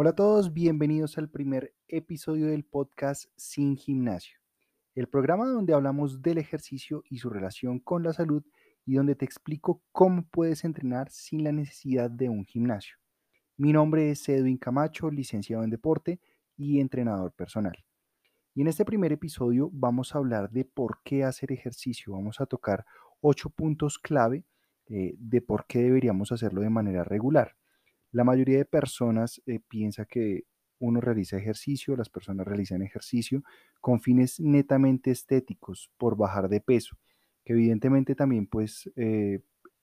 Hola a todos, bienvenidos al primer episodio del podcast Sin Gimnasio, el programa donde hablamos del ejercicio y su relación con la salud y donde te explico cómo puedes entrenar sin la necesidad de un gimnasio. Mi nombre es Edwin Camacho, licenciado en deporte y entrenador personal. Y en este primer episodio vamos a hablar de por qué hacer ejercicio. Vamos a tocar ocho puntos clave eh, de por qué deberíamos hacerlo de manera regular. La mayoría de personas eh, piensa que uno realiza ejercicio, las personas realizan ejercicio con fines netamente estéticos por bajar de peso, que evidentemente también pues eh,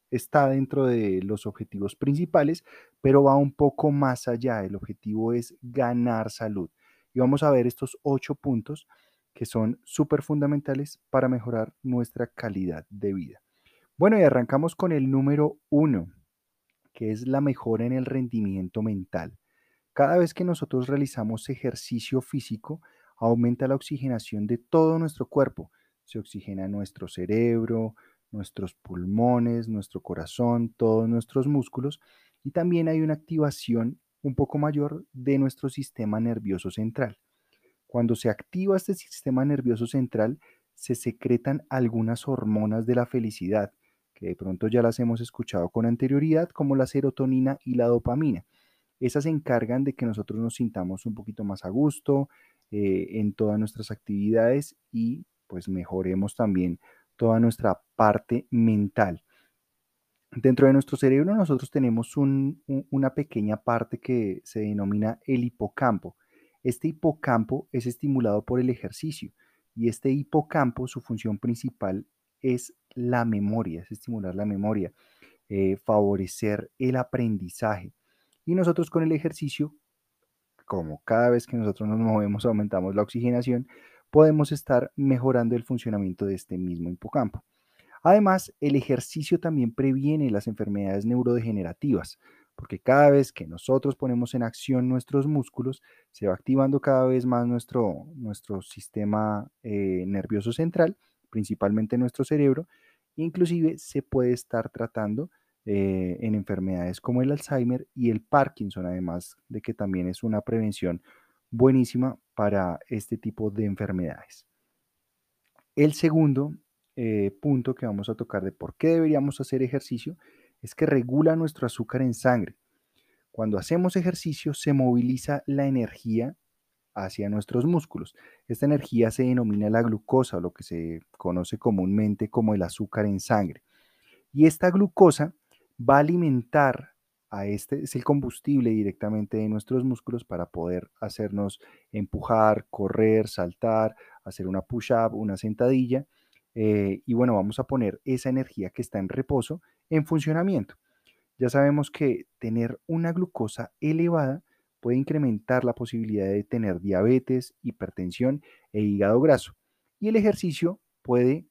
está dentro de los objetivos principales, pero va un poco más allá. El objetivo es ganar salud. Y vamos a ver estos ocho puntos que son súper fundamentales para mejorar nuestra calidad de vida. Bueno, y arrancamos con el número uno, que es la mejora en el rendimiento mental. Cada vez que nosotros realizamos ejercicio físico, aumenta la oxigenación de todo nuestro cuerpo. Se oxigena nuestro cerebro, nuestros pulmones, nuestro corazón, todos nuestros músculos y también hay una activación un poco mayor de nuestro sistema nervioso central. Cuando se activa este sistema nervioso central, se secretan algunas hormonas de la felicidad, que de pronto ya las hemos escuchado con anterioridad, como la serotonina y la dopamina. Esas se encargan de que nosotros nos sintamos un poquito más a gusto eh, en todas nuestras actividades y pues mejoremos también toda nuestra parte mental. Dentro de nuestro cerebro nosotros tenemos una pequeña parte que se denomina el hipocampo. Este hipocampo es estimulado por el ejercicio y este hipocampo, su función principal es la memoria, es estimular la memoria, eh, favorecer el aprendizaje. Y nosotros con el ejercicio, como cada vez que nosotros nos movemos aumentamos la oxigenación, podemos estar mejorando el funcionamiento de este mismo hipocampo. Además, el ejercicio también previene las enfermedades neurodegenerativas, porque cada vez que nosotros ponemos en acción nuestros músculos, se va activando cada vez más nuestro, nuestro sistema eh, nervioso central principalmente nuestro cerebro, inclusive se puede estar tratando eh, en enfermedades como el Alzheimer y el Parkinson, además de que también es una prevención buenísima para este tipo de enfermedades. El segundo eh, punto que vamos a tocar de por qué deberíamos hacer ejercicio es que regula nuestro azúcar en sangre. Cuando hacemos ejercicio se moviliza la energía hacia nuestros músculos. Esta energía se denomina la glucosa, lo que se conoce comúnmente como el azúcar en sangre. Y esta glucosa va a alimentar a este, es el combustible directamente de nuestros músculos para poder hacernos empujar, correr, saltar, hacer una push-up, una sentadilla. Eh, y bueno, vamos a poner esa energía que está en reposo en funcionamiento. Ya sabemos que tener una glucosa elevada puede incrementar la posibilidad de tener diabetes, hipertensión e hígado graso. Y el ejercicio puede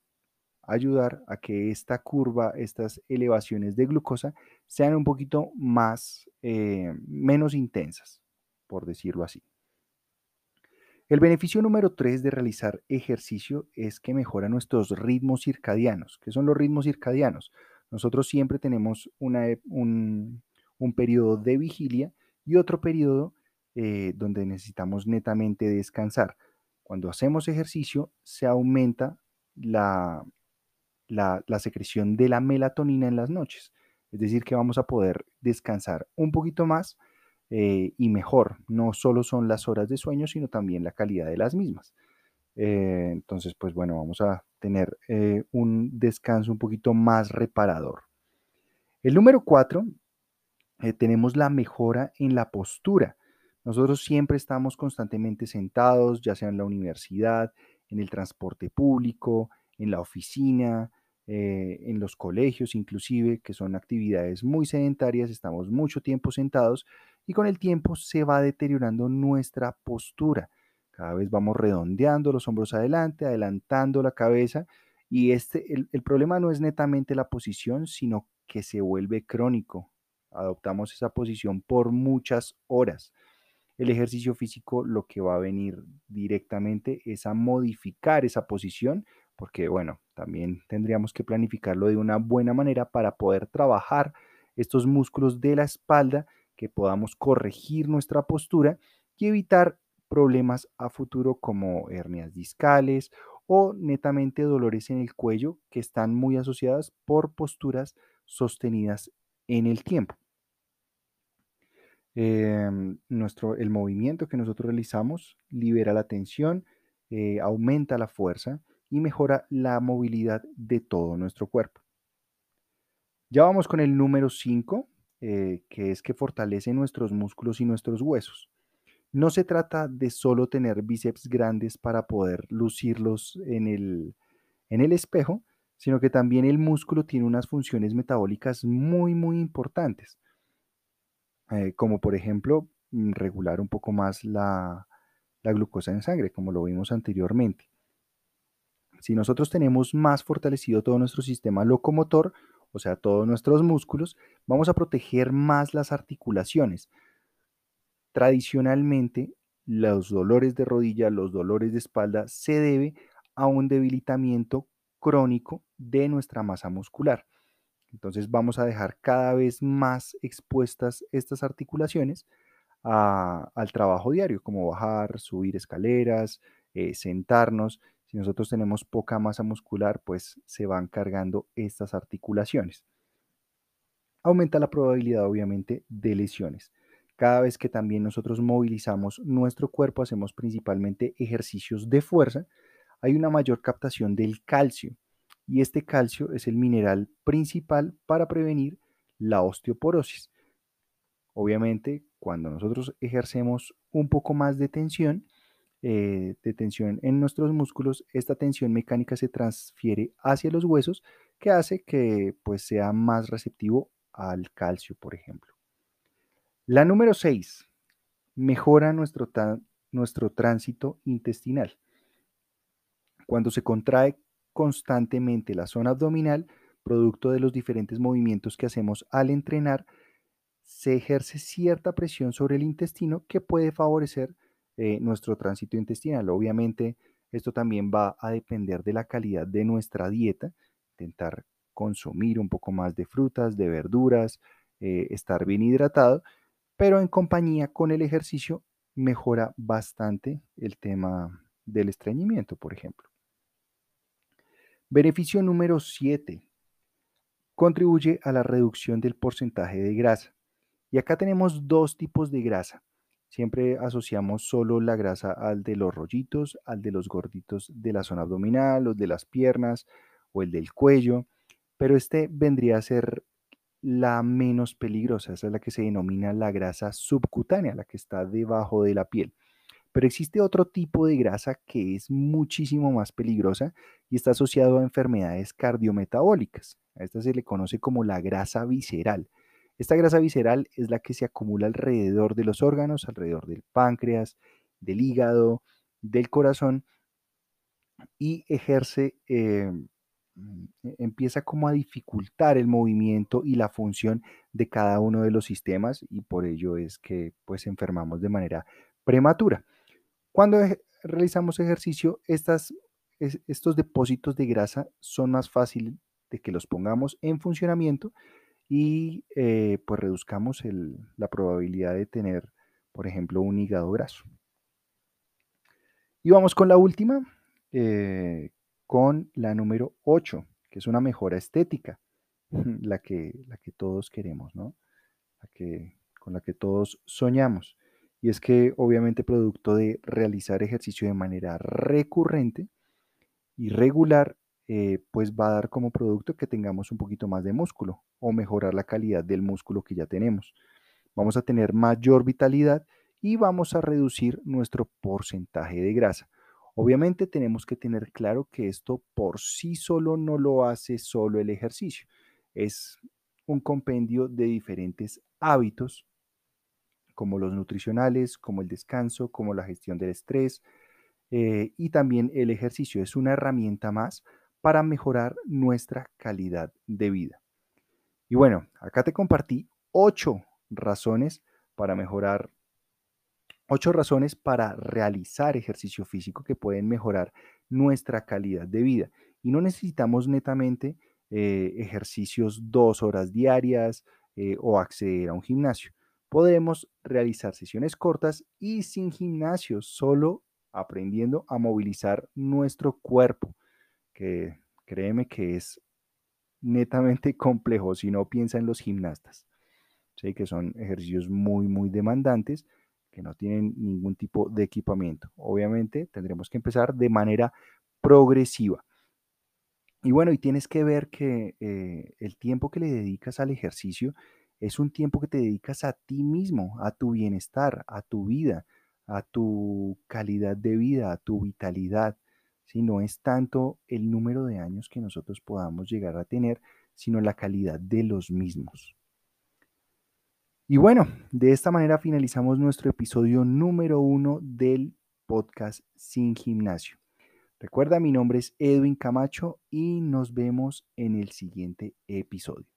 ayudar a que esta curva, estas elevaciones de glucosa sean un poquito más, eh, menos intensas, por decirlo así. El beneficio número 3 de realizar ejercicio es que mejora nuestros ritmos circadianos. ¿Qué son los ritmos circadianos? Nosotros siempre tenemos un, un periodo de vigilia y otro periodo eh, donde necesitamos netamente descansar. Cuando hacemos ejercicio se aumenta la, la, secreción de la melatonina en las noches. Es decir, que vamos a poder descansar un poquito más eh, y mejor. No solo son las horas de sueño, sino también la calidad de las mismas. Eh, entonces, pues bueno, vamos a tener un descanso un poquito más reparador. El número cuatro eh, tenemos la mejora en la postura. Nosotros siempre estamos constantemente sentados, ya sea en la universidad, en el transporte público, en la oficina, eh, en los colegios inclusive, que son actividades muy sedentarias, estamos mucho tiempo sentados y con el tiempo se va deteriorando nuestra postura. Cada vez vamos redondeando los hombros adelante, adelantando la cabeza y este, el problema no es netamente la posición, sino que se vuelve crónico adoptamos esa posición por muchas horas. El ejercicio físico lo que va a venir directamente es a modificar esa posición, porque bueno, también tendríamos que planificarlo de una buena manera para poder trabajar estos músculos de la espalda que podamos corregir nuestra postura y evitar problemas a futuro como hernias discales o netamente dolores en el cuello que están muy asociadas por posturas sostenidas en el tiempo. Em, nuestro, el movimiento que nosotros realizamos libera la tensión, eh, aumenta la fuerza y mejora la movilidad de todo nuestro cuerpo. Ya vamos con el número 5, eh, que es que fortalece nuestros músculos y nuestros huesos. No se trata de solo tener bíceps grandes para poder lucirlos en el, en el espejo, sino que también el músculo tiene unas funciones metabólicas muy, muy importantes. Eh, como por ejemplo mm, regular un poco más la, glucosa en sangre, como lo vimos anteriormente. Si nosotros tenemos más fortalecido todo nuestro sistema locomotor, o sea, todos nuestros músculos, vamos a proteger más las articulaciones. Tradicionalmente, los dolores de rodilla, los dolores de espalda se debe a un debilitamiento crónico de nuestra masa muscular. Entonces vamos a dejar cada vez más expuestas estas articulaciones al trabajo diario, como bajar, subir escaleras, eh, sentarnos. Si nosotros tenemos poca masa muscular, pues se van cargando estas articulaciones. Aumenta la probabilidad, obviamente, de lesiones. Cada vez que también nosotros movilizamos nuestro cuerpo, hacemos principalmente ejercicios de fuerza, hay una mayor captación del calcio y este calcio es el mineral principal para prevenir la osteoporosis. Obviamente, cuando nosotros ejercemos un poco más de tensión, eh, de tensión en nuestros músculos, esta tensión mecánica se transfiere hacia los huesos, que hace que pues, sea más receptivo al calcio, por ejemplo. La número 6, mejora nuestro, nuestro tránsito intestinal. Cuando se contrae constantemente la zona abdominal, producto de los diferentes movimientos que hacemos al entrenar, se ejerce cierta presión sobre el intestino que puede favorecer eh, nuestro tránsito intestinal. Obviamente, esto también va a depender de la calidad de nuestra dieta, intentar consumir un poco más de frutas, de verduras, eh, estar bien hidratado, pero en compañía con el ejercicio mejora bastante el tema del estreñimiento, por ejemplo. Beneficio número 7. Contribuye a la reducción del porcentaje de grasa. Y acá tenemos dos tipos de grasa. Siempre asociamos solo la grasa al de los rollitos, al de los gorditos de la zona abdominal, los de las piernas o el del cuello, pero este vendría a ser la menos peligrosa, esa es la que se denomina la grasa subcutánea, la que está debajo de la piel. Pero existe otro tipo de grasa que es muchísimo más peligrosa y está asociado a enfermedades cardiometabólicas. A esta se le conoce como la grasa visceral. Esta grasa visceral es la que se acumula alrededor de los órganos, alrededor del páncreas, del hígado, del corazón y ejerce, eh, mm, e, empieza como a dificultar el movimiento y la función de cada uno de los sistemas y por ello es que pues enfermamos de manera prematura. Cuando realizamos ejercicio, estos depósitos de grasa son más fáciles de que los pongamos en funcionamiento y eh, pues reduzcamos la probabilidad de tener, por ejemplo, un hígado graso. Y vamos con la última, eh, con la número 8, que es una mejora estética, la que, la que todos queremos, ¿no? La que, con la que todos soñamos. Y es que obviamente producto de realizar ejercicio de manera recurrente y regular, eh, pues va a dar como producto que tengamos un poquito más de músculo o mejorar la calidad del músculo que ya tenemos. Vamos a tener mayor vitalidad y vamos a reducir nuestro porcentaje de grasa. Obviamente tenemos que tener claro que esto por sí solo no lo hace solo el ejercicio. Es un compendio de diferentes hábitos como los nutricionales, como el descanso, como la gestión del estrés eh, y también el ejercicio. Es una herramienta más para mejorar nuestra calidad de vida. Y bueno, acá te compartí ocho razones para mejorar, ocho razones para realizar ejercicio físico que pueden mejorar nuestra calidad de vida. Y no necesitamos netamente eh, ejercicios dos horas diarias eh, o acceder a un gimnasio podemos realizar sesiones cortas y sin gimnasio, solo aprendiendo a movilizar nuestro cuerpo, que créeme que es netamente complejo si no piensa en los gimnastas. Sé que son ejercicios muy, muy demandantes que no tienen ningún tipo de equipamiento. Obviamente tendremos que empezar de manera progresiva. Y bueno, y tienes que ver que eh, el tiempo que le dedicas al ejercicio es un tiempo que te dedicas a ti mismo, a tu bienestar, a tu vida, a tu calidad de vida, a tu vitalidad. No es tanto el número de años que nosotros podamos llegar a tener, sino la calidad de los mismos. Y bueno, de esta manera finalizamos nuestro episodio número uno del podcast Sin Gimnasio. Recuerda, mi nombre es Edwin Camacho y nos vemos en el siguiente episodio.